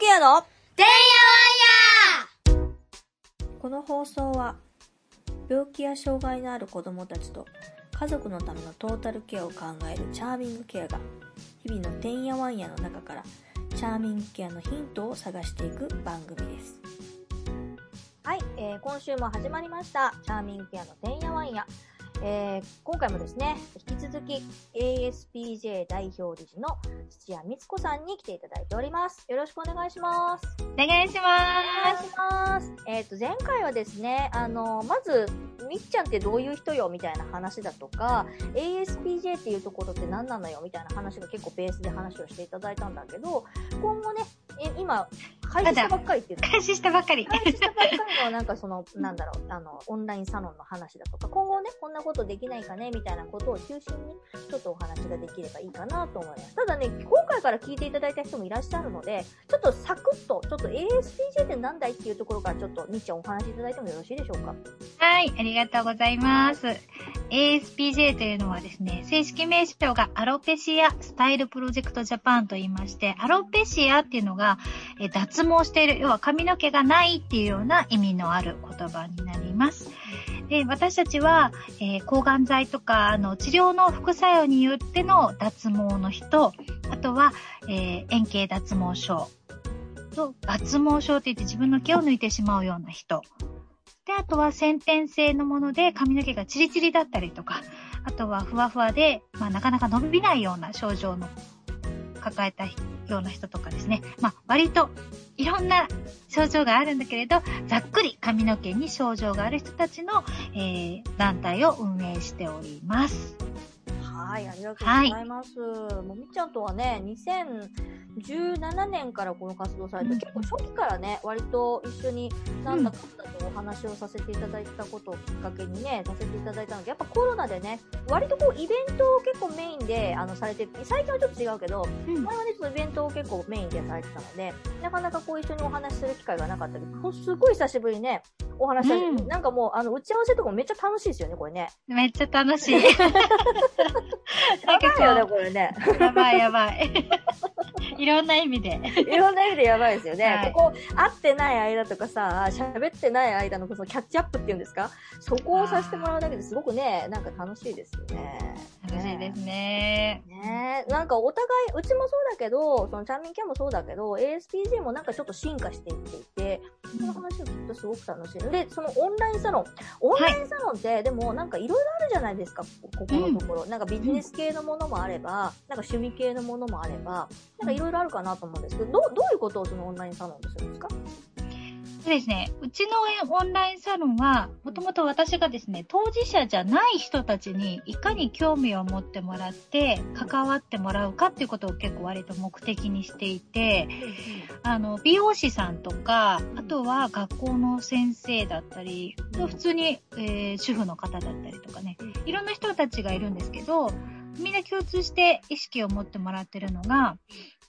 ケアのてんやわんやこの放送は病気や障害のある子供たちと家族のためのトータルケアを考えるチャーミングケアが日々のてんやわんやの中からチャーミングケアのヒントを探していく番組です。はい、えー今週も始まりました。チャーミングケアのてんやわんや、えー今回もですね引き続き ASPJ 代表理事の土屋光子さんに来ていただいております。よろしくお願いします。お願いしお願まいします。えっ、と、前回はですね、あの、まず、みっちゃんってどういう人よみたいな話だとか、ASPJ っていうところって何なのよみたいな話が結構ベースで話をしていただいたんだけど、今後ね、え今、開始したばっかりっていう。開始したばかり。開始したばっかりの、なんかその、なんだろう、あの、オンラインサロンの話だとか、今後ね、こんなことできないかね、みたいなことを中心に、ちょっとお話ができればいいかなと思います。ただね、今回から聞いていただいた人もいらっしゃるので、ちょっとサクッと、ちょっと ASPJ ってなんだいっていうところから、ちょっと、みっちゃんお話しいただいてもよろしいでしょうか？はい、ありがとうございます。ASPJ というのはですね、正式名称がアロペシアスタイルプロジェクトジャパンと言いまして、アロペシアっていうのが、えー脱毛している、要は髪の毛がないっていうような意味のある言葉になります。で私たちは、えー抗がん剤とかあの治療の副作用によっての脱毛の人、あとは、えー円形脱毛症と脱毛症って言って自分の毛を抜いてしまうような人。で、あとは先天性のもので髪の毛がチリチリだったりとか、あとはふわふわで、まあ、なかなか伸びないような症状の抱えたような人とかですね。まあ、割といろんな症状があるんだけれど、ざっくり髪の毛に症状がある人たちの、えー団体を運営しております。はい、ありがとうございます。もうみっちゃんとはね、2017年からこの活動されて、うん結構初期からね、割と一緒になんだかんだとお話をさせていただいたことをきっかけにね、させていただいたので、やっぱコロナでね、割とこうイベントを結構メインであのされて、最近はちょっと違うけど、うん前はね、ちょっとイベントを結構メインでされてたので、なかなかこう一緒にお話しする機会がなかったけど、すごい久しぶりにね、お話しされて、うんなんかもうあの打ち合わせとかもめっちゃ楽しいですよね、これね。めっちゃ楽しい。なんやかばいよね、ここれね。う、やばいやばい。いろんな意味で。いろんな意味でやばいですよね。はいここ、会ってない間とかさ、喋ってない間のそのキャッチアップっていうんですか？そこをさせてもらうだけですごくね、なんか楽しいですよね。楽しいですね。ねえ、なんかお互い、うちもそうだけど、そのチャーミンキャンもそうだけど、ASPJ もなんかちょっと進化していっていて、その話を聞くとすごく楽しい。で、そのオンラインサロン。オンラインサロンって、でもなんかいろいろあるじゃないですか、ここのところ。なんかビジネス系のものもあれば、なんか趣味系のものもあれば、なんかいろいろあるかなと思うんですけど、どうどういうことをそのオンラインサロンでするんですか？そうですね。うちのオンラインサロンは、もともと私がですね、当事者じゃない人たちにいかに興味を持ってもらって、関わってもらうかっていうことを結構割と目的にしていて、あの、美容師さんとか、あとは学校の先生だったり、普通に、えー主婦の方だったりとかね、いろんな人たちがいるんですけど、みんな共通して意識を持ってもらってるのが、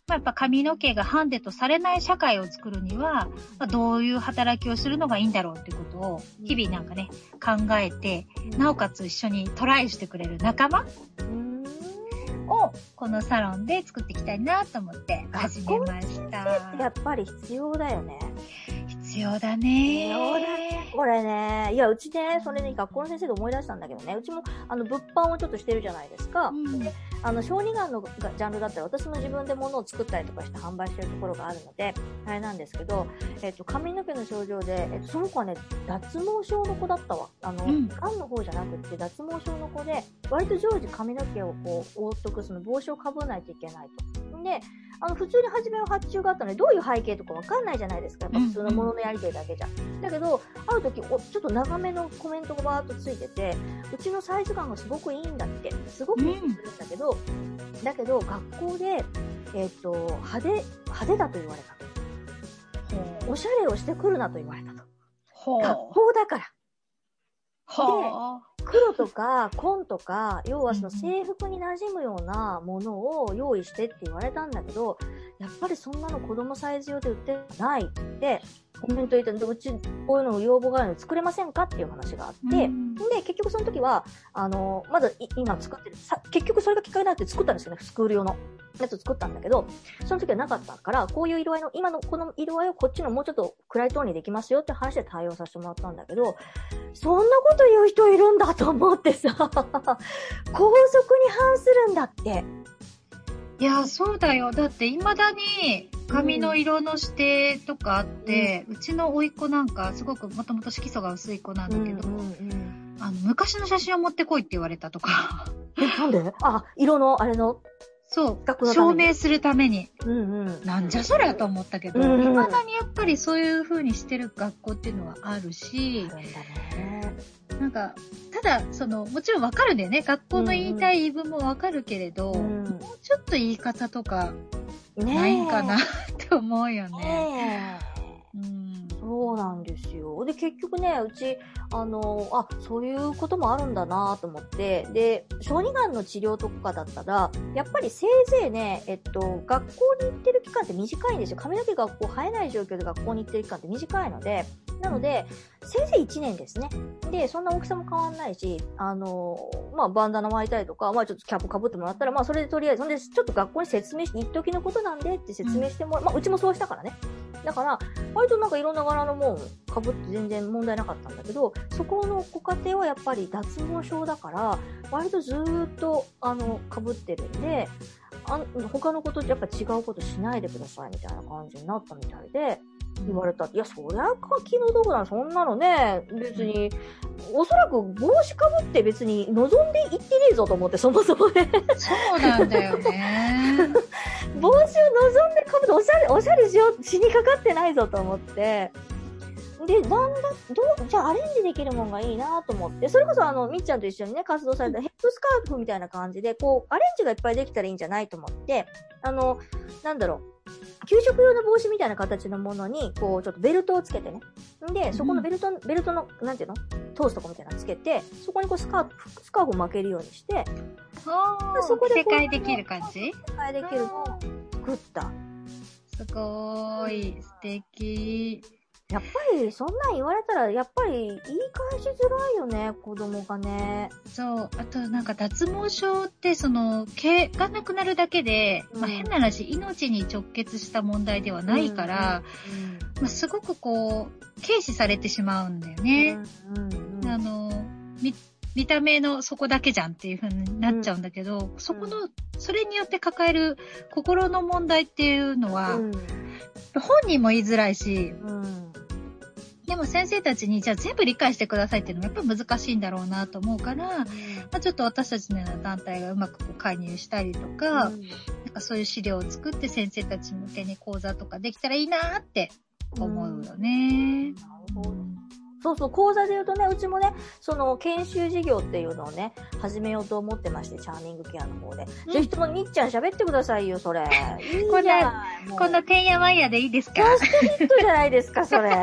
まあ、やっぱ髪の毛がハンデとされない社会を作るには、まあ、どういう働きをするのがいいんだろうっていうことを日々なんかね、考えて、なおかつ一緒にトライしてくれる仲間をこのサロンで作っていきたいなと思って始めました。やっぱり必要だよね。必要だね。必要だね。これね、いや、うちね、それね、学校の先生で思い出したんだけどね、うちも、あの、物販をちょっとしてるじゃないですか。うんで、あの、小児がんのがジャンルだったら、私も自分で物を作ったりとかして販売してるところがあるので、あれなんですけど、えっと、髪の毛の症状で、えっと、その子はね、脱毛症の子だったわ。あの、うんがんの方じゃなくて、脱毛症の子で、割と常時髪の毛をこう、覆っとく、その帽子をかぶらないといけないと。で、あの、普通に初めは発注があったので、どういう背景とかわかんないじゃないですか。やっぱ普通のもののやりとりだけじゃ。だけど、ある時お、ちょっと長めのコメントがバーっとついてて、うちのサイズ感がすごくいいんだって。すごくいいんだけど、だけど、学校で、えっ、と、派手、派手だと言われたと。おしゃれをしてくるなと言われたと。学校だから。ほう。黒とか紺とか、要はそのうんうん制服に馴染むようなものを用意してって言われたんだけど、やっぱりそんなの子供サイズ用で売ってないってコメント入れたんで、うち、こういうの要望があるので作れませんかっていう話があって、うんで、結局その時は、あの、まだい今作ってる、さ結局それがきっかけになって作ったんですよね、スクール用のやつを作ったんだけど、その時はなかったから、こういう色合いの、今のこの色合いをこっちのもうちょっと暗いトーンにできますよって話で対応させてもらったんだけど、そんなこと言う人いるんだと思ってさ、校則に反するんだって。いや、そうだよ。だって、未だに髪の色の指定とかあって、うちの甥っ子なんか、すごくもともと色素が薄い子なんだけど、うんうんうんあの、昔の写真を持ってこいって言われたとか、え、なんで？あ、色の、あれの、そう証明するために。うんうん。なんじゃそりゃと思ったけど、うんうん未だにやっぱりそういう風にしてる学校っていうのはあるしあ、るんだね。なんか、ただ、その、もちろんわかるんだよね。学校の言いたい言い分もわかるけれど、うんもうちょっと言い方とかないんかなって思うよね。うん。そうなんですよ。で、結局ね、うち、あの、あ、そういうこともあるんだなと思って、で、小児がんの治療とかだったら、やっぱりせいぜいね、えっと、学校に行ってる期間って短いんですよ。髪の毛学校生えない状況で学校に行ってる期間って短いので、なので、せいぜい1年ですね。で、そんな大きさも変わんないし、あの、まあ、バンダナ巻いたりとか、まあ、ちょっとキャップ被ってもらったら、まあ、それでとりあえず、そんで、ちょっと学校に説明し、一時のことなんでって説明してもらう、まあ、うちもそうしたからね。だから、割となんかいろんな柄のもん被って全然問題なかったんだけど、そこのご家庭はやっぱり脱毛症だから、割とずーっと、あの、被ってるんで、あん他のことやっぱ違うことしないでくださいみたいな感じになったみたいで、言われた。いや、そりゃ気の毒だ。そんなのね、別に、おそらく帽子かぶって別に望んでいってねえぞと思って、そもそもね。そうなんだよね。帽子を望んでかぶっておしゃれ、おしゃれしよう、しにかかってないぞと思って。で、なんだ、どう、じゃあアレンジできるもんがいいなと思って、それこそあの、みっちゃんと一緒にね、活動されたヘッドスカーフみたいな感じで、こう、アレンジがいっぱいできたらいいんじゃないと思って、あの、なんだろう、給食用の帽子みたいな形のものに、こう、ちょっとベルトをつけてね。んで、そこのベルト、ベルトの、なんていうの？通すとこみたいなのつけて、そこにこうスカーフ、スカーフを巻けるようにして、あーそこで世界できる感じ？使いできるのを作った。すごーい、素敵。やっぱり、そんなん言われたら、やっぱり、言い返しづらいよね、子供がね。そう。あと、なんか脱毛症って、その、毛がなくなるだけで、うんまあ変な話、命に直結した問題ではないから、まあすごくこう、軽視されてしまうんだよね。うんうんうんあの、み、見た目のそこだけじゃんっていう風になっちゃうんだけど、そこの、それによって抱える心の問題っていうのは、うん本人も言いづらいし、うんでも先生たちにじゃあ全部理解してくださいっていうのもやっぱ難しいんだろうなと思うから、まあ、ちょっと私たちのような団体がうまくこう介入したりとか、なんかそういう資料を作って先生たち向けに講座とかできたらいいなって思うよね。なるほどそうそう、講座で言うとね、うちもね、その研修事業っていうのをね、始めようと思ってまして、チャーミングケアの方で。うんぜひともにっちゃん喋ってくださいよ、それ。いいこんなこんなてんやわんやでいいですか？キャストヒットじゃないですか、それ。ぜ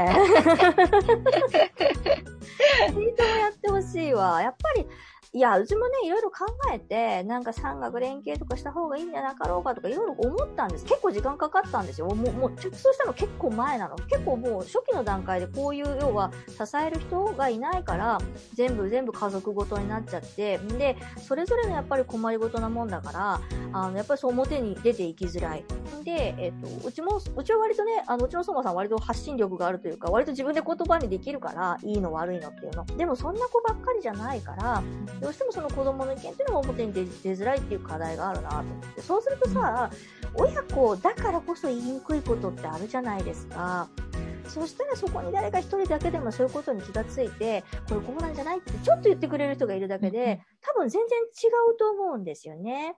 ひともやってほしいわ。やっぱり、いや、うちもね、いろいろ考えて、なんか産学連携とかした方がいいんじゃなかろうかとかいろいろ思ったんです。結構時間かかったんですよ。もう、もう着想したの結構前なの。結構もう初期の段階でこういう、要は支える人がいないから、全部全部家族ごとになっちゃって、で、それぞれのやっぱり困りごとなもんだから、あの、やっぱりそう表に出ていきづらい。で、えっ、と、うちも、うちは割とね、あの、うちの相馬さん割と発信力があるというか、割と自分で言葉にできるから、いいの悪いのっていうの。でもそんな子ばっかりじゃないから、どうしてもその子供の意見っていうのが表に出出づらいっていう課題があるなと思って。そうするとさ、親子だからこそ言いにくいことってあるじゃないですか。そしたらそこに誰か一人だけでもそういうことに気がついて、これこうなんじゃないってちょっと言ってくれる人がいるだけで、多分全然違うと思うんですよね。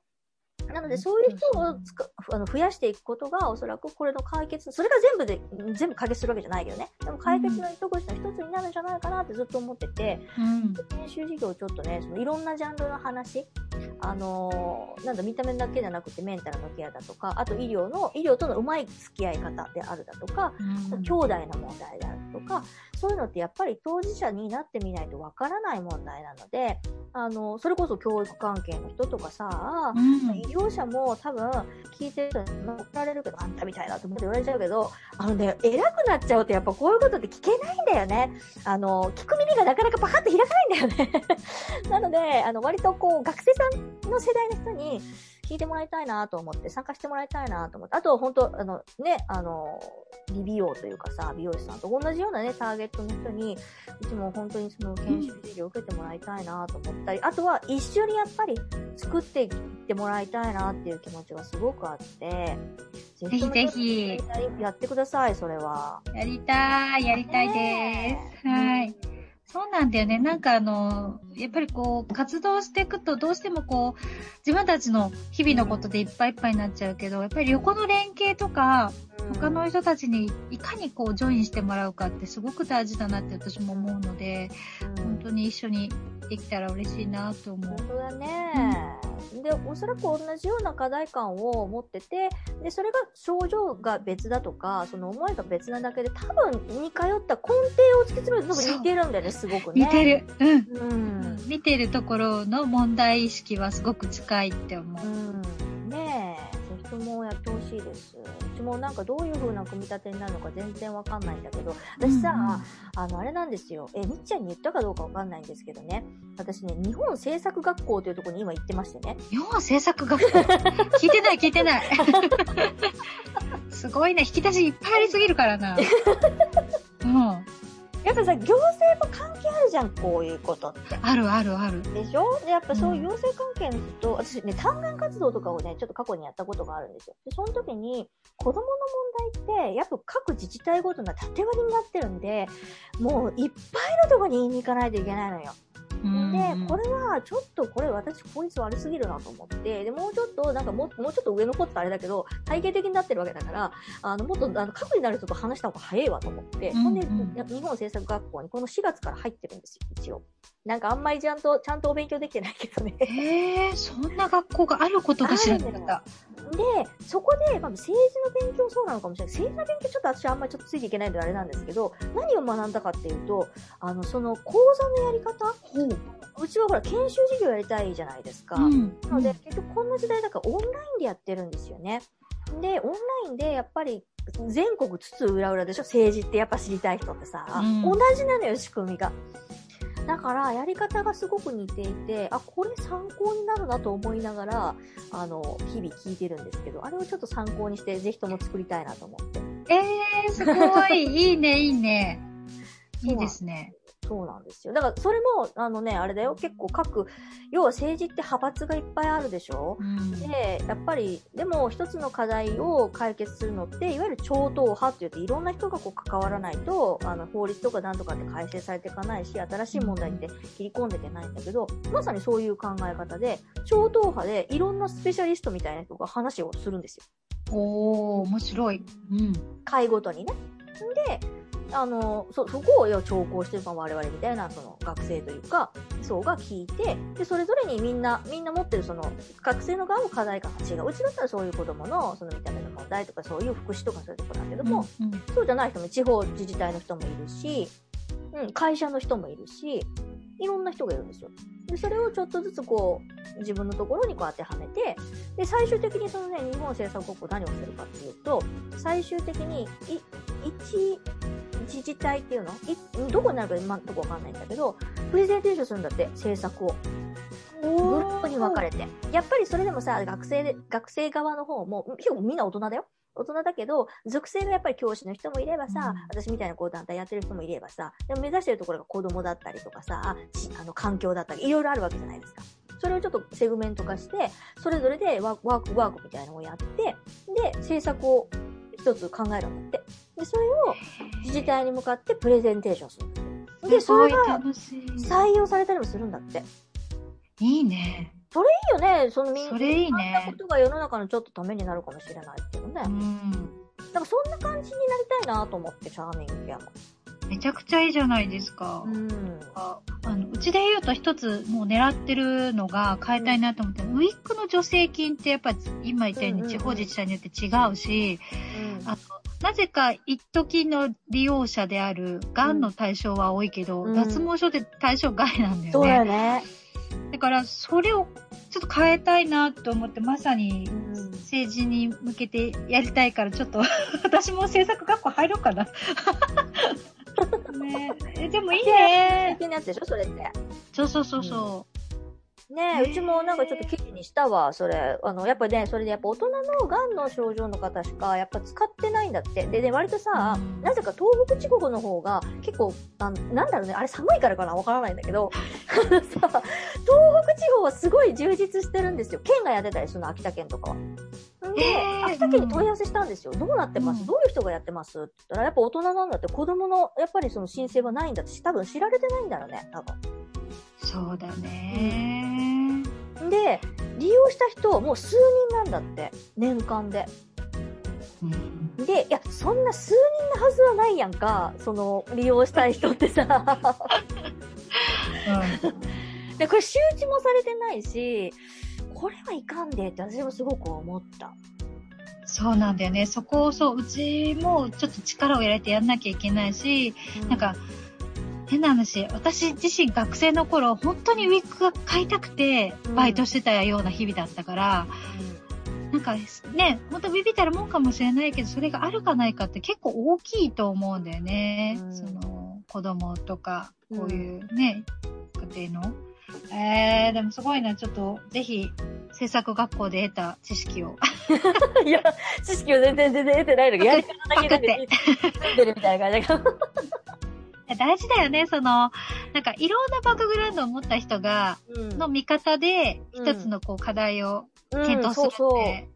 なので、そういう人をつかあの増やしていくことが、おそらくこれの解決、それが全部で、全部解決するわけじゃないけどね。でも解決の糸口の一つになるんじゃないかなってずっと思ってて、うん。研修事業をちょっとね、そのいろんなジャンルの話、あのーなんだ、見た目だけじゃなくてメンタルのケアだとか、あと医療の、医療とのうまい付き合い方であるだとか、うん兄弟の問題であるとか、そういうのってやっぱり当事者になってみないとわからない問題なので、あの、それこそ教育関係の人とかさ、うん医療業者も多分聞いてる人に怒られるけど、あんたみたいなと思って言われちゃうけど、あのね、偉くなっちゃうとやっぱこういうことって聞けないんだよね。あの、聞く耳がなかなかパカッと開かないんだよね。なので、あの、割とこう、学生さんの世代の人に、聞いてもらいたいなと思って、参加してもらいたいなと思って、あと、本当あの、ね、あの、理美容というかさ、美容師さんと同じようなね、ターゲットの人に、うちも本当にその研修授業を受けてもらいたいなと思ったり、あとは一緒にやっぱり作っていってもらいたいなっていう気持ちがすごくあって、ぜひぜひ。やってください、それは。やりたい、やりたいです。はい。そうなんだよね。なんかあの、やっぱりこう、活動していくとどうしてもこう、自分たちの日々のことでいっぱいいっぱいになっちゃうけど、やっぱり横の連携とか、他の人たちにいかにこう、ジョインしてもらうかってすごく大事だなって私も思うので、本当に一緒にできたら嬉しいなと思う。本当だね。で、おそらく同じような課題感を持ってて、で、それが症状が別だとか、その思いが別なだけで、多分似通った根底を突き詰めると似てるんだよね、すごくね。似てる。うん。うん。見てるところの問題意識はすごく近いって思う。うん。もやってほしいです。ちもなんかどういう風な組み立てになるのか全然わかんないんだけど、私さ、うんうん、あの、あれなんですよ。え、みっちゃんに言ったかどうかわかんないんですけどね。私ね、日本政策学校というところに今行ってましてね。日本政策学校？聞いてない聞いてない。すごいね、引き出しいっぱいありすぎるからな。うん。やっぱさ、行政も関係あるじゃん、こういうことって。あるあるある。でしょ？で、やっぱそういう行政関係の人、うん、私ね、単眼活動とかをね、ちょっと過去にやったことがあるんですよ。で、その時に、子供の問題って、やっぱ各自治体ごとの縦割りになってるんで、もういっぱいのとこに言いに行かないといけないのよ。で、これはちょっとこれ私効率悪すぎるなと思って、で、もうちょっとなんかももうちょっと上の子ってあれだけど、体系的になってるわけだから、あの、もっとあの、核になる人と話した方が早いわと思って、ほんで、日本政策学校にこの4月から入ってるんですよ、一応。なんかあんまりちゃんと、ちゃんとお勉強できてないけどね。へえ、そんな学校があることが知らなかった。で、そこで、まあ、政治の勉強そうなのかもしれない。政治の勉強ちょっと私あんまりちょっとついていけないのであれなんですけど、何を学んだかっていうと、あの、その講座のやり方？うちはほら、研修授業やりたいじゃないですか。うん、なので、結局こんな時代だからオンラインでやってるんですよね。で、オンラインでやっぱり全国津々浦々でしょ？政治ってやっぱ知りたい人ってさ、うん、同じなのよ、仕組みが。だから、やり方がすごく似ていて、あ、これ参考になるなと思いながら、あの、日々聞いてるんですけど、あれをちょっと参考にして、ぜひとも作りたいなと思って。えー、すごい。いいね、いいね。いいですね。そうなんですよ。だから、それも、あのね、あれだよ、結構各、要は政治って派閥がいっぱいあるでしょ、うん、で、やっぱり、でも一つの課題を解決するのって、いわゆる超党派って言って、いろんな人がこう関わらないと、あの、法律とかなんとかって改正されていかないし、新しい問題って切り込んでいけないんだけど、まさにそういう考え方で、超党派でいろんなスペシャリストみたいな人が話をするんですよ。おー、面白い。うん。会ごとにね。で、あの、そ、そこを要聴講してるの我々みたいな、その学生というか、層が聞いて、で、それぞれにみんな、みんな持ってるその、学生の側の課題感が違う。うちだったらそういう子供の、その見た目の問題とか、そういう福祉とかそういうところだけども、うんうん、そうじゃない人も、地方自治体の人もいるし、うん、会社の人もいるし、いろんな人がいるんですよ。で、それをちょっとずつこう、自分のところにこう当てはめて、で、最終的にそのね、日本政策国庫何をするかっていうと、最終的に、い、一、自治体っていうの？いどこになるか今のとこわかんないんだけど、プレゼンテーションするんだって、政策を。グループに分かれて。やっぱりそれでもさ、学生で、学生側の方も、結構みんな大人だよ。大人だけど、属性がやっぱり教師の人もいればさ、うん、私みたいなこう団体やってる人もいればさ、でも目指してるところが子供だったりとかさ、あの環境だったり、いろいろあるわけじゃないですか。それをちょっとセグメント化して、それぞれでワーク、ワークみたいなのをやって、で、政策を一つ考えるんだって。で、それを自治体に向かってプレゼンテーションするんだって。で、それが採用されたりもするんだって。いいね。それいいよね。そのみんな。それいいね。ことが世の中のちょっとためになるかもしれないっていうね。うん。なんかそんな感じになりたいなと思って、チャーミングケアも。めちゃくちゃいいじゃないですか。うん。ああのうちで言うと一つもう狙ってるのが変えたいなと思って、うん、ウィッグの助成金ってやっぱ今言ったように地方自治体によって違うし、うん、あのなぜか一時の利用者である癌の対象は多いけど、うん、脱毛症って対象外なんだよね。そうだよね。だから、それをちょっと変えたいなと思って、まさにうん政治に向けてやりたいから、ちょっと 私も政策学校入ろうかな。ねえ、でもいいね。的なやつでしょそれって。そうそうそうそねえ、うちもなんかちょっと記事にしたわ、それ。あの、やっぱね、それでやっぱ大人の癌の症状の方しか、やっぱ使ってないんだって。で、で、割とさ、うんなぜか東北地方の方が結構、あなんだろうね、あれ寒いからかなわからないんだけど、あのさ、東北地方はすごい充実してるんですよ。県がやってたりするの、秋田県とかは。んで、秋田県に問い合わせしたんですよ。どうなってます、うんどういう人がやってます？って言ったら、やっぱ大人なんだって、子供の、やっぱりその申請はないんだって、多分知られてないんだろうね、多分。う。そうだね。で、利用した人、もう数人なんだって、年間で。うんで、いや、そんな数人のはずはないやんか、その、利用したい人ってさ。で、これ周知もされてないし、これはいかんでって私もすごく思った。そうなんだよね。そこをそう、うちもちょっと力を入れてやんなきゃいけないし、なんか、変な話、私自身学生の頃、本当にウィッグが買いたくて、バイトしてたような日々だったから、なんかね、本当ビビったらもんかもしれないけど、それがあるかないかって結構大きいと思うんだよね。うんその、子供とか、うんこういうね、家庭の。えー、でもすごいな、ちょっと、ぜひ、制作学校で得た知識を。うん。いや、知識を全然全然得てないのが、やり方だけでるみたいな感じだけど。大事だよね、その、なんかいろんなバックグラウンドを持った人が、うんの見方で、うん一つのこう課題をうん検討するって、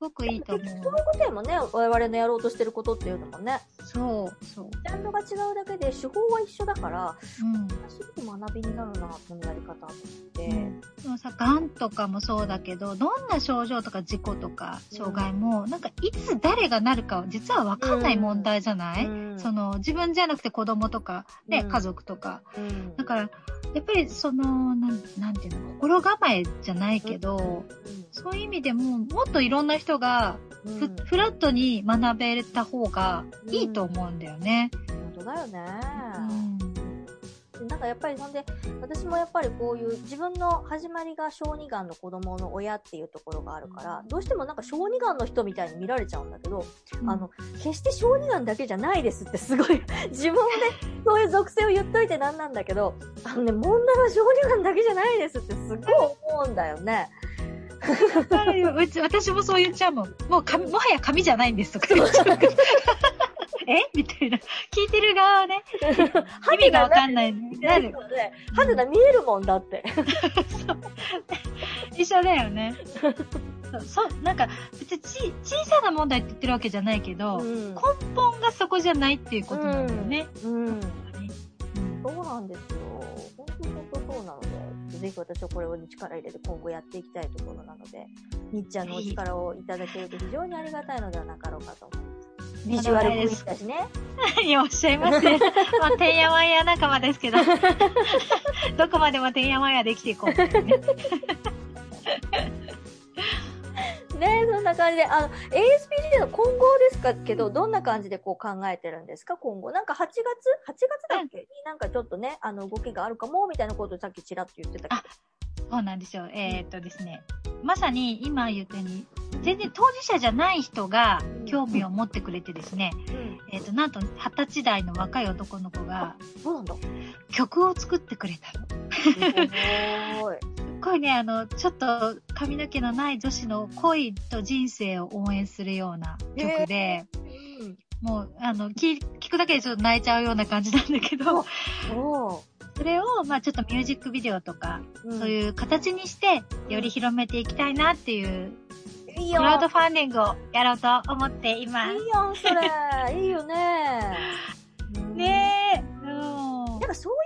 ごくいいと思結局そういうことやもんね、我々のやろうとしてることっていうのもね。う。そう、そう。ジャンルが違うだけで手法は一緒だから、うん。すごく学びになるな、このやり方と思って。うんでもさ、癌とかもそうだけど、どんな症状とか事故とか障害も、なんかいつ誰がなるかは実はわかんない問題じゃない、うんその自分じゃなくて子供とか、ね、うん家族とか。うんだから、やっぱりその、なん、なんていうの、心構えじゃないけど、そういう意味でも、もっといろんな人がうんフ、フラットに学べた方がいいと思うんだよね。本当だよね。うん。なんかやっぱりそんで、私もやっぱりこういう自分の始まりが小児がんの子供の親っていうところがあるから、どうしてもなんか小児がんの人みたいに見られちゃうんだけど、あの、決して小児がんだけじゃないですってすごい、自分をね、そういう属性を言っといてなんなんだけど、あのね、問題は小児がんだけじゃないですってすごい思うんだよね。わかるよ。うち、私もそう言っちゃうもん。もう紙、もはや紙じゃないんですとか。言っちゃう。え？みたいな。聞いてる側はね、意味がわかんない。なる。ハテナ見える。もんだって。一緒だよね。そう、なんか、別にち小さな問題って言ってる。わけじゃないけど、うん根本がそこじゃないっていうことなんだよね。うん。うんそうなんですよ。本当に本当そうなので、ぜひ私はこれを力入れて今後やっていきたいところなので、みっちゃんのお力をいただけると非常にありがたいのではなかろうかと思います。ビジュアルクイーンだしね。何をおっしゃいますね。まあ、てんやわんや仲間ですけど、どこまでもてんやわんやできていこう、ね。ねそんな感じで、あの、ASPD の今後ですか？けど、どんな感じでこう考えてるんですか？今後。なんか8月 ?8 月だっけ？になんかちょっとね、あの、動きがあるかも、みたいなことをさっきちらっと言ってたけど。そうなんですよ。えーっとですね。まさに今言ったように、全然当事者じゃない人が興味を持ってくれてですね、うん。えーっと、なんと二十歳代の若い男の子が。曲を作ってくれたの。すごい。ね、あの、ちょっと髪の毛のない女子の恋と人生を応援するような曲で、うん。もう、あの、聞聞くだけでちょっと泣いちゃうような感じなんだけど、そそれを、まあちょっとミュージックビデオとか、う。そういう形にして、より広めていきたいなっていう、いいよ。クラウドファンディングをやろうと思っています。いいやん、それ。いいよね。ねえ、うんなんかそうい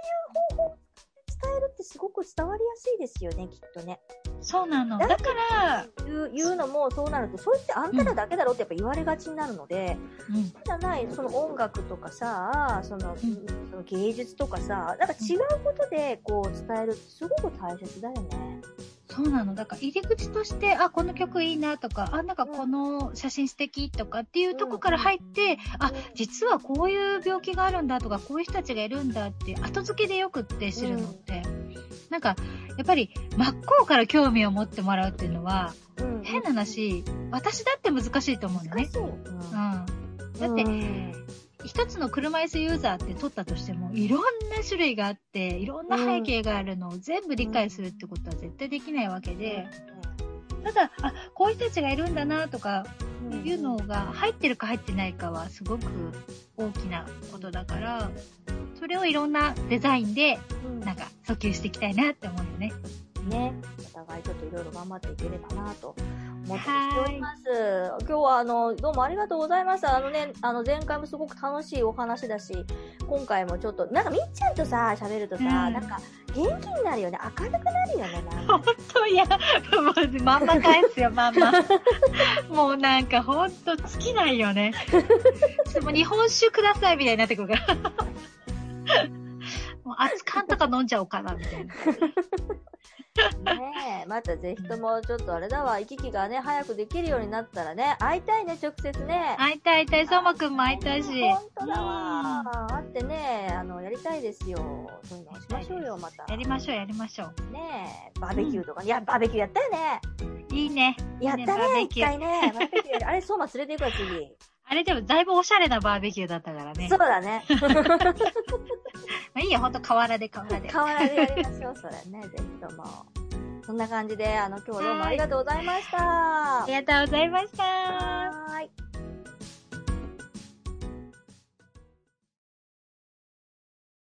すごく伝わりやすいですよね、きっとね。そうなの。だだから、言うのもそうなると、それってあんたらだけだろってやっぱ言われがちになるので、うん、じゃない、その音楽とかさ、その、んその芸術とかさ、なんか違うことでこう伝えるってすごく大切だよね。そうなの。だから入り口として、あ、この曲いいなとか、あ、なんかこの写真素敵とかっていうとこから入って、あ、実はこういう病気があるんだとか、こういう人たちがいるんだって、後付けでよくって知るのって。なんなんか、やっぱり真っ向から興味を持ってもらうっていうのは、うん変な話、私だって難しいと思うんだね難。しい。うん。だって、うん一つの車椅子ユーザーって取ったとしても、いろんな種類があって、いろんな背景があるのを全部理解するってことは絶対できないわけで、ただ、あ、こういう人たちがいるんだなとか、うんいうのが入ってるか入ってないかはすごく大きなことだから、それをいろんなデザインで、うんなんか、訴求していきたいなって思うよね。ね、お互いちょっといろいろ頑張っていければなと思っております。今日はあの、どうもありがとうございました。あのね、あの前回もすごく楽しいお話だし、今回もちょっと、なんかみっちゃんとさ、喋るとさ、うんなんか元気になるよね。明るくなるよね、なんか。そういや、もうまんま返すよ、まんま。もうなんかほんと尽きないよね。もう日本酒くださいみたいになってくるから。もう熱燗とか飲んじゃおうかな、みたいな。ねえ、またぜひともちょっとあれだわ、行き来がね、早くできるようになったらね、会いたいね、直接ね。会いたい会いたい、相馬くんも会いたいし。本当だわ。会ってね、あの、やりたいですよ。そういうのしましょうよ、また。やりましょう、やりましょう。ねえ、バーベキューとか、いや、バーベキューやったよね。いいね。やったね、一回ね。バーベキューやるあれ、相馬連れて行くわ、次。あれでもだいぶおしゃれなバーベキューだったからね。そうだね。まあいいよ、ほんと河原で河原で。河原でやりましょう、それね、ぜひとも。そんな感じで、あの、今日はどうもありがとうございました。ありがとうございました。はーい。